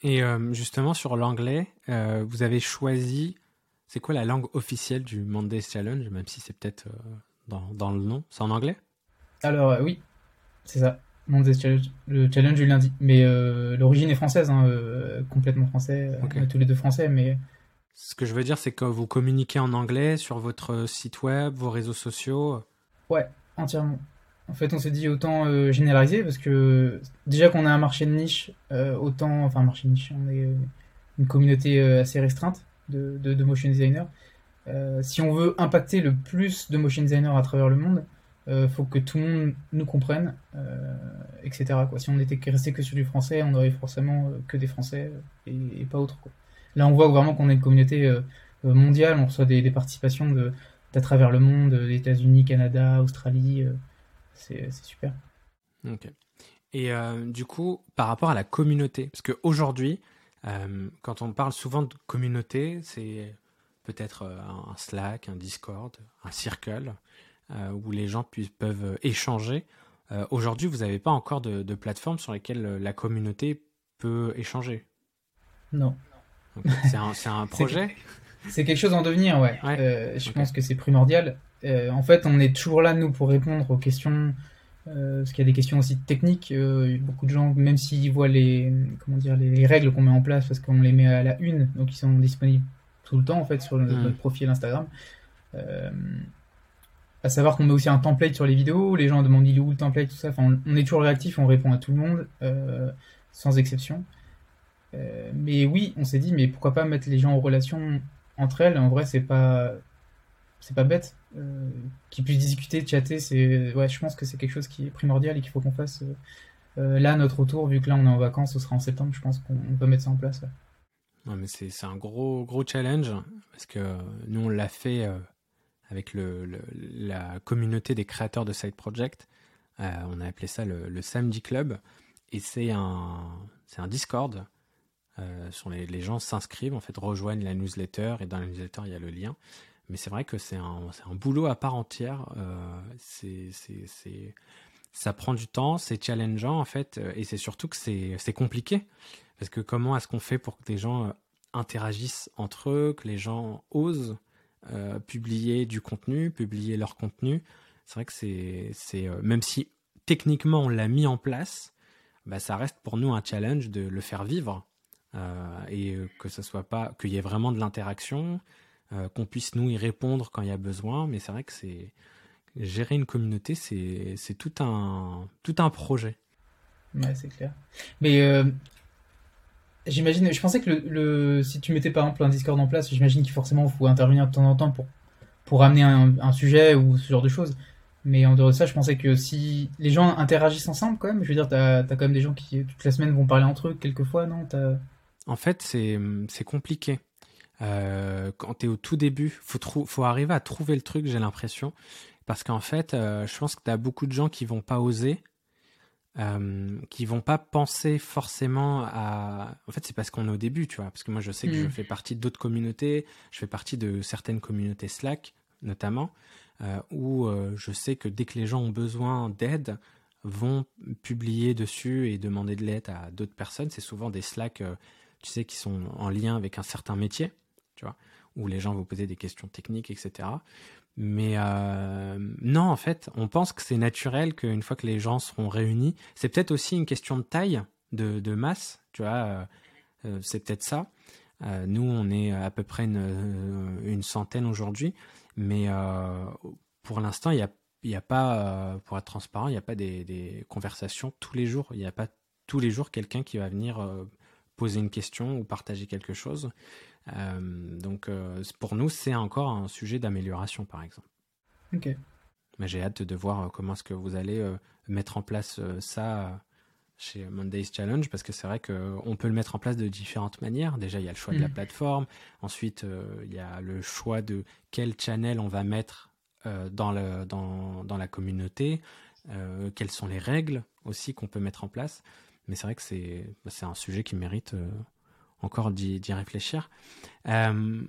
Et justement sur l'anglais, vous avez choisi, c'est quoi la langue officielle du Monday Challenge, même si c'est peut-être dans, le nom? C'est en anglais? Alors, euh, oui, c'est ça. Challenge, le challenge du lundi. Mais euh, l'origine est française, hein, euh, complètement français. tous les deux français, mais. Ce que je veux dire, c'est que vous communiquez en anglais sur votre site web, vos réseaux sociaux Ouais, entièrement. En fait, on s'est dit autant généraliser parce que déjà qu'on a un marché de niche, autant. Enfin, marché niche, on est une communauté assez restreinte de, motion designers. Euh, si on veut impacter le plus de motion designers à travers le monde, euh, faut que tout le monde nous comprenne, euh, etc. Quoi. Si on était resté que sur du français, on aurait forcément euh, que des Français et, pas autre. Là, on voit vraiment qu'on est une communauté mondiale, on reçoit des participations de, d'à travers le monde, des États-Unis, Canada, Australie. c'est, c'est super. Ok. Et du coup, par rapport à la communauté, parce qu'aujourd'hui, quand on parle souvent de communauté, c'est peut-être euh, un Slack, un Discord, un Circle, euh, où les gens peuvent échanger. Euh, aujourd'hui, vous n'avez pas encore de, plateforme sur lesquelles la communauté peut échanger? Non. C'est un, projet? C'est quelque chose en devenir, ouais. je pense que c'est primordial. en fait, on est toujours là, nous, pour répondre aux questions, parce qu'il y a des questions aussi techniques. beaucoup de gens, même s'ils voient les, comment dire, les règles qu'on met en place, parce qu'on les met à la une, donc ils sont disponibles tout le temps en fait sur notre, mm. profil Instagram. Euh, à savoir qu'on met aussi un template sur les vidéos, les gens demandent il est où le template, tout ça. Enfin, on, est toujours réactif, on répond à tout le monde, euh, sans exception. Euh, mais oui, on s'est dit, mais pourquoi pas mettre les gens en relation entre elles En vrai, c'est pas, c'est pas bête. qui puissent discuter, chatter, c'est, ouais, je pense que c'est quelque chose qui est primordial et qu'il faut qu'on fasse là notre retour, vu que là on est en vacances, ce sera en septembre, je pense qu'on peut mettre ça en place. mais c'est, un gros, gros challenge parce que nous on l'a fait avec le, la communauté des créateurs de Side Project. on a appelé ça le, le Samedi Club et c'est un, c'est un Discord euh, sur les, les, gens s'inscrivent, en fait, rejoignent la newsletter et dans la newsletter il y a le lien. Mais c'est vrai que c'est un, un, boulot à part entière. Euh, c'est, ça prend du temps, c'est challengeant en fait, euh, et c'est surtout que c'est compliqué. Parce que comment est-ce qu'on fait pour que les gens euh, interagissent entre eux, que les gens osent euh, publier du contenu, publier leur contenu? C'est vrai que c'est, c'est même si techniquement on l'a mis en place, bah, ça reste pour nous un challenge de le faire vivre. Euh, et que ce soit pas qu'il y ait vraiment de l'interaction, euh, qu'on puisse nous y répondre quand il y a besoin. Mais c'est vrai que c'est gérer une communauté, c'est tout un tout un projet. Ouais, c'est clair. Mais euh, j'imagine, je pensais que le, le, si tu mettais par exemple un Discord en place, j'imagine qu'il forcément faut intervenir de temps en temps pour pour amener un, un, sujet ou ce genre de choses. Mais en dehors de ça, je pensais que si les gens interagissent ensemble, quand même, je veux dire, t'as as quand même des gens qui toute la semaine vont parler entre eux quelquefois, non? En fait, c'est compliqué. Euh, quand tu es au tout début, faut, faut arriver à trouver le truc, j'ai l'impression. Parce qu'en fait, euh, je pense que tu as beaucoup de gens qui vont pas oser, euh, qui vont pas penser forcément à. En fait, c'est parce qu'on est au début, tu vois. Parce que moi, je sais que je mm. fais partie d'autres communautés, je fais partie de certaines communautés Slack, notamment, euh, où je sais que dès que les gens ont besoin d'aide, vont publier dessus et demander de l'aide à d'autres personnes. C'est souvent des Slack tu sais, qui sont en lien avec un certain métier, tu vois, où les gens vont poser des questions techniques, etc. Mais euh, non, en fait, on pense que c'est naturel qu'une fois que les gens seront réunis, c'est peut-être aussi une question de taille, de, masse, tu vois, euh, euh, c'est peut-être ça. nous, on est à peu près une, centaine aujourd'hui, mais pour l'instant, il n'y a, a pas, pour être transparent, il n'y a pas des, des, conversations tous les jours. Il n'y a pas tous les jours quelqu'un qui va venir poser une question ou partager quelque chose. Euh, donc euh, pour nous, c'est encore un sujet d'amélioration, par exemple. Ok. Mais j'ai hâte de voir euh, comment est-ce que vous allez mettre en place ça chez Monday's Challenge, parce que c'est vrai qu'on peut le mettre en place de différentes manières. Déjà, il y a le choix de la mm. plateforme. Ensuite, il y a le choix de quel channel on va mettre dans, le, dans, dans la communauté. quelles sont les règles aussi qu'on peut mettre en place. Mais c'est vrai que c'est bah, un sujet qui mérite euh, encore d'y réfléchir. Euh,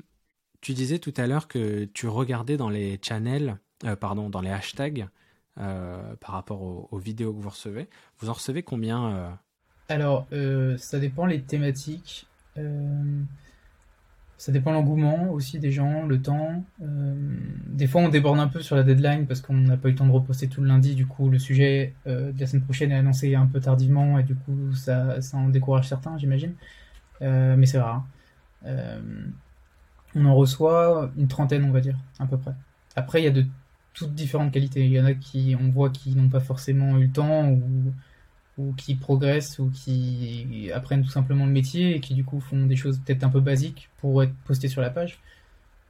tu disais tout à l'heure que tu regardais dans les channels, euh, pardon, dans les hashtags par rapport aux, vidéos que vous recevez. Vous en recevez combien Alors, ça dépend les thématiques. Ça dépend l'engouement aussi des gens, le temps. Euh, des fois, on déborde un peu sur la deadline parce qu'on n'a pas eu le temps de reposter tout le lundi. Du coup, le sujet euh, de la semaine prochaine est annoncé un peu tardivement et du coup, ça, ça en décourage certains, j'imagine. Euh, mais c'est rare. on en reçoit une trentaine, on va dire, à peu près. Après, il y a de toutes différentes qualités. Il y en a qui, on voit, qui n'ont pas forcément eu le temps ou ou qui progressent ou qui apprennent tout simplement le métier et qui du coup font des choses peut-être un peu basiques pour être postés sur la page.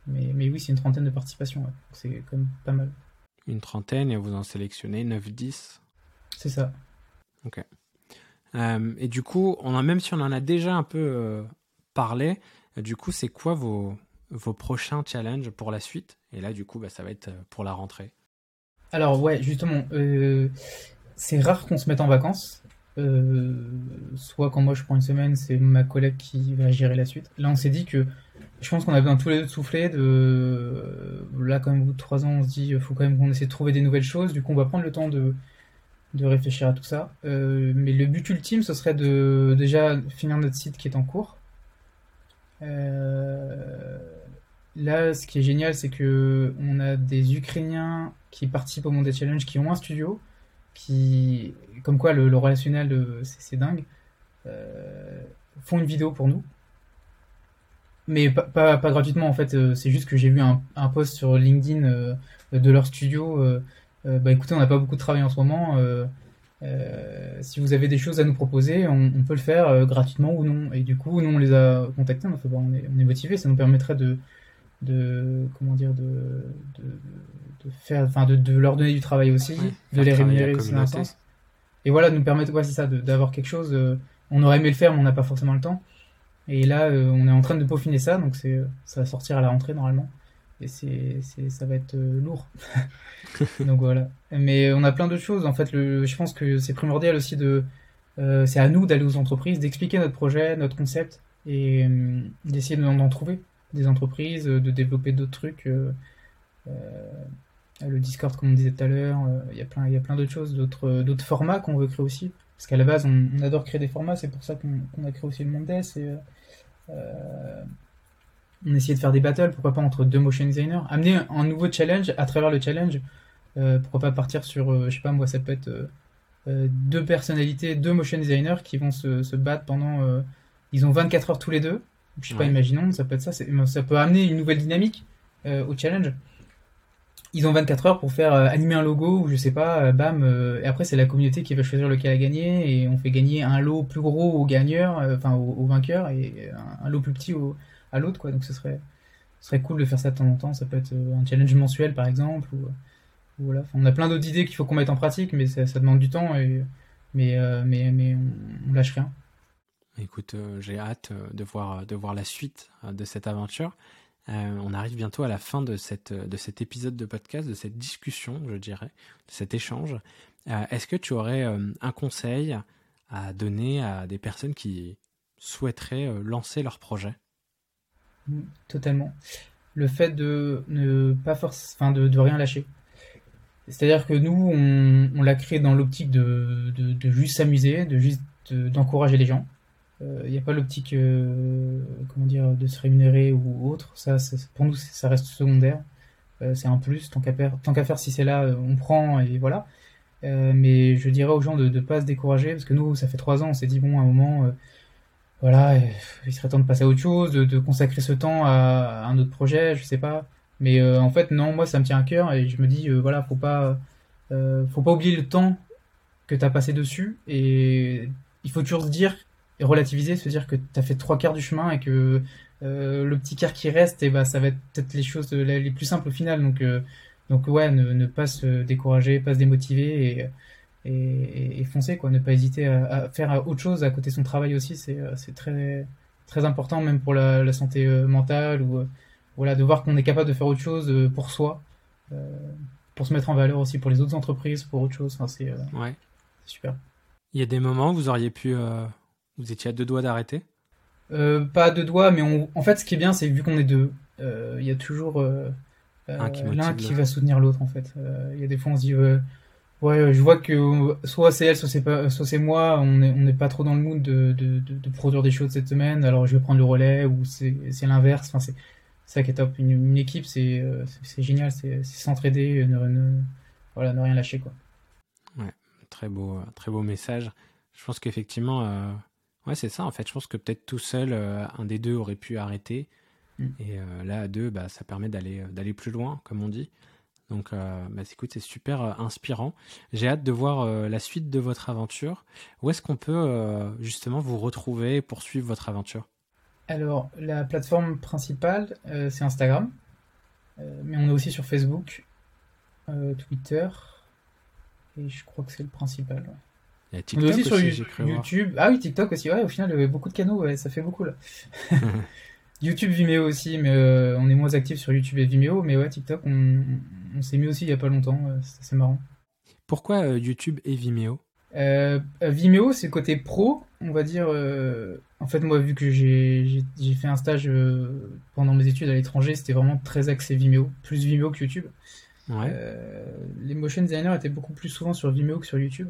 Mais, mais oui, c'est une trentaine de participations, c'est quand même pas mal. Une trentaine et vous en sélectionnez 9-10 C'est ça. Ok. Euh, et du coup, on a, même si on en a déjà un peu euh, parlé, du coup, c'est quoi vos, vos prochains challenges pour la suite? Et là, du coup, bah, ça va être euh, pour la rentrée. Alors ouais, justement, c'est rare qu'on se mette en vacances. Euh, soit quand moi je prends une semaine, c'est ma collègue qui va gérer la suite. Là, on s'est dit que je pense qu'on a besoin tous les deux de souffler. De là, quand même, au bout de trois ans, on se dit faut quand même qu'on essaie de trouver des nouvelles choses. Du coup, on va prendre le temps de de réfléchir à tout ça. Euh, mais le but ultime, ce serait de déjà finir notre site qui est en cours. Euh, là, ce qui est génial, c'est que on a des Ukrainiens qui participent au Monde des Challenge qui ont un studio qui, comme quoi le, relationnel, euh, c'est dingue, euh, font une vidéo pour nous. Mais pas, gratuitement en fait, euh, c'est juste que j'ai vu un, post sur LinkedIn de leur studio. bah écoutez, on n'a pas beaucoup de travail en ce moment. si vous avez des choses à nous proposer, on, peut le faire gratuitement ou non. Et du coup, nous on les a contactés, on, a est, on est motivés, ça nous permettrait de, de comment dire de, de, faire enfin de, de, leur donner du travail aussi de les rémunérer aussi dans un sens et voilà nous permettre ouais c'est ça d'avoir quelque chose euh, on aurait aimé le faire mais on n'a pas forcément le temps. Et là euh, on est en train de peaufiner ça donc c'est ça va sortir à la rentrée normalement. Et c'est ça va être euh, lourd. Donc voilà. Mais on a plein d'autres choses. En fait le, je pense que c'est primordial aussi de c'est à nous d'aller aux entreprises d'expliquer notre projet notre concept et d'essayer d'en trouver des entreprises, de développer d'autres trucs. Euh, euh, le Discord, comme on disait tout à l'heure, euh, il y a plein, plein d'autres choses, d'autres, formats qu'on veut créer aussi. Parce qu'à la base, on, adore créer des formats, c'est pour ça qu'on, a créé aussi le Mondes. Et, on essayait de faire des battles, pourquoi pas entre deux motion designers, amener un nouveau challenge à travers le challenge. pourquoi pas partir sur, je sais pas moi, ça peut être deux personnalités, deux motion designers qui vont se, se battre pendant. ils ont 24 heures tous les deux je sais pas, imaginons, ça peut être ça. Ça peut amener une nouvelle dynamique euh, au challenge. Ils ont 24 heures pour faire euh, animer un logo ou je sais pas, euh, bam. et après, c'est la communauté qui va choisir lequel a gagné et on fait gagner un lot plus gros au gagneur, enfin au, vainqueur et un, lot plus petit au, à l'autre, quoi. Donc ce serait, ce serait cool de faire ça de temps en temps. Ça peut être un challenge mensuel par exemple. Ou, voilà. on a plein d'autres idées qu'il faut qu'on mette en pratique, mais ça, ça, demande du temps et mais mais mais on, on lâche rien. Écoute, euh, j'ai hâte euh, de voir, de voir la suite euh, de cette aventure. on arrive bientôt à la fin de, cette, de cet épisode de podcast, de cette discussion, je dirais, de cet échange. Est-ce que tu aurais un conseil à donner à des personnes qui souhaiteraient lancer leur projet? Mmh, Totalement. Le fait de ne pas force, enfin de, de rien lâcher. C'est-à-dire que nous, on, on l'a créé dans l'optique de, de, de, juste s'amuser, de juste d'encourager les gens. Il euh, n'y a pas l'optique euh, comment dire de se rémunérer ou autre. Ça, pour nous, ça reste secondaire. Euh, c'est un plus. Tant qu'à faire, si c'est là, on prend et voilà. mais je dirais aux gens de ne pas se décourager parce que nous, ça fait trois ans, on s'est dit bon, à un moment, voilà, il serait temps de passer à autre chose, de, consacrer ce temps à, un autre projet, je sais pas. Mais en fait, non, moi, ça me tient à cœur et je me dis, voilà, faut pas, faut pas oublier le temps que tu as passé dessus et il faut toujours se dire et relativiser, se dire que tu as fait trois quarts du chemin et que euh, le petit quart qui reste, et eh bah, ben, ça va être peut-être les choses les plus simples au final. Donc, euh, donc ouais, ne, pas se décourager, pas se démotiver et, et, foncer, quoi. Ne pas hésiter à, faire autre chose à côté de son travail aussi, c'est euh, très, très important, même pour la, santé mentale ou voilà, de voir qu'on est capable de faire autre chose pour soi, pour se mettre en valeur aussi pour les autres entreprises, pour autre chose. Enfin, c'est ouais. super. Il y a des moments où vous auriez pu vous étiez à deux doigts d'arrêter? Euh, Pas à deux doigts, mais en fait, ce qui est bien, c'est vu qu'on est deux, euh, il y a toujours euh, l'un qui, va soutenir l'autre, en fait. Il y a des fois, on se dit, ouais, je vois que soit c'est elle, soit c'est pas, soit c'est moi, on n'est on pas trop dans le mood de, de, de, produire des choses cette semaine, alors je vais prendre le relais, ou c'est l'inverse. Enfin, c'est ça qui est top. Une, équipe, c'est génial, c'est s'entraider, ne, voilà, ne rien lâcher, quoi. Ouais, très beau, très beau message. Je pense qu'effectivement, Ouais, c'est ça en fait. Je pense que peut-être tout seul, euh, un des deux aurait pu arrêter. Mm. Et euh, là, à deux, bah, ça permet d'aller, euh, d'aller plus loin, comme on dit. Donc, bah, écoute, c'est super inspirant. J'ai hâte de voir la suite de votre aventure. Où est-ce qu'on peut justement vous retrouver et poursuivre votre aventure? Alors, la plateforme principale, c'est Instagram. mais on est aussi sur Facebook, Twitter. Et je crois que c'est le principal. Il y a TikTok aussi, sur YouTube. Ah oui, TikTok aussi. Ouais, au final, il y avait beaucoup de canaux. ça fait beaucoup là. YouTube, Vimeo aussi, mais euh, on est moins actif sur YouTube et Vimeo. Mais ouais, TikTok, on, s'est mis aussi il y a pas longtemps. c'est marrant. Pourquoi euh, YouTube et Vimeo? Euh, Vimeo, c'est côté pro, on va dire. en fait, moi, vu que j'ai fait un stage pendant mes études à l'étranger, c'était vraiment très axé Vimeo, plus Vimeo que YouTube. Ouais. les motion designers étaient beaucoup plus souvent sur Vimeo que sur YouTube.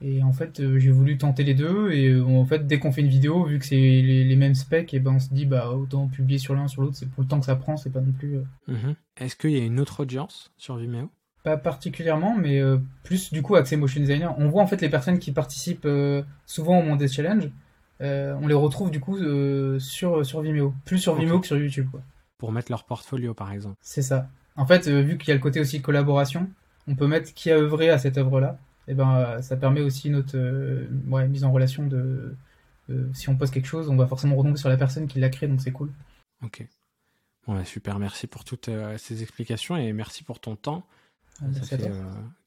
Et en fait, euh, j'ai voulu tenter les deux. Et euh, en fait, dès qu'on fait une vidéo, vu que c'est les, mêmes specs, et ben on se dit bah autant publier sur l'un sur l'autre. C'est pour le temps que ça prend, c'est pas non plus. Euh, mhm. Est-ce qu'il y a une autre audience sur Vimeo? Pas particulièrement, mais plus du coup avec ces motion designers. On voit en fait les personnes qui participent souvent au Monday Challenge. on les retrouve du coup sur sur Vimeo, plus sur Vimeo que sur YouTube. Quoi. Pour mettre leur portfolio par exemple. C'est ça. En fait, vu qu'il y a le côté aussi collaboration, on peut mettre qui a œuvré à cette œuvre-là et eh ben, ça permet aussi notre euh, mise en relation de. si on poste quelque chose, on va forcément retomber sur la personne qui l'a créé, donc c'est cool. Ok. Ouais, super, merci pour toutes ces explications et merci pour ton temps. Ça fait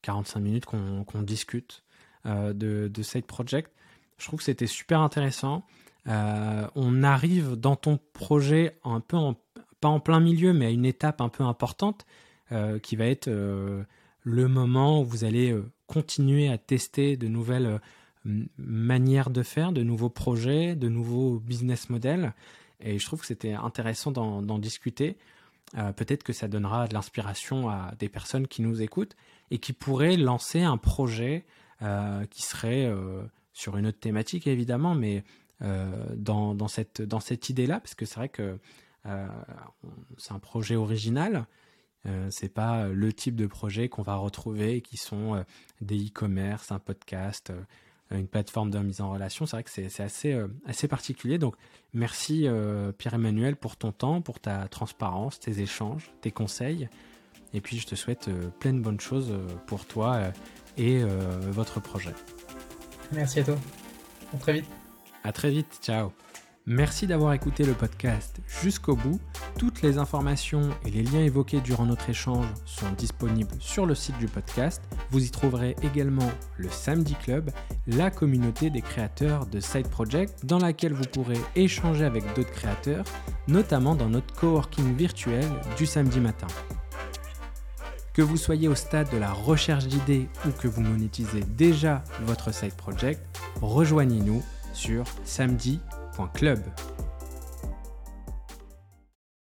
45 minutes qu'on discute de, de Side Project. Je trouve que c'était super intéressant. on arrive dans ton projet un peu pas en plein milieu, mais à une étape un peu importante qui va être le moment où vous allez euh, continuer à tester de nouvelles euh, manières de faire, de nouveaux projets, de nouveaux business models. Et je trouve que c'était intéressant d'en discuter. Euh, peut-être que ça donnera de l'inspiration à des personnes qui nous écoutent et qui pourraient lancer un projet qui serait sur une autre thématique évidemment, mais dans, cette, dans cette idée-là, parce que c'est vrai que c'est un projet original euh, c'est pas euh, le type de projet qu'on va retrouver qui sont euh, des e-commerce, un podcast, une plateforme de mise en relation. C'est vrai que c'est assez, assez particulier. Donc, merci Pierre-Emmanuel pour ton temps, pour ta transparence, tes échanges, tes conseils. Et puis, je te souhaite plein de bonnes choses pour toi et votre projet. Merci à toi. À très vite. À très vite. Ciao. Merci d'avoir écouté le podcast jusqu'au bout. Toutes les informations et les liens évoqués durant notre échange sont disponibles sur le site du podcast. Vous y trouverez également le Samedi Club, la communauté des créateurs de Side Project dans laquelle vous pourrez échanger avec d'autres créateurs, notamment dans notre coworking virtuel du samedi matin. Que vous soyez au stade de la recherche d'idées ou que vous monétisez déjà votre side project, rejoignez-nous sur samedi.club.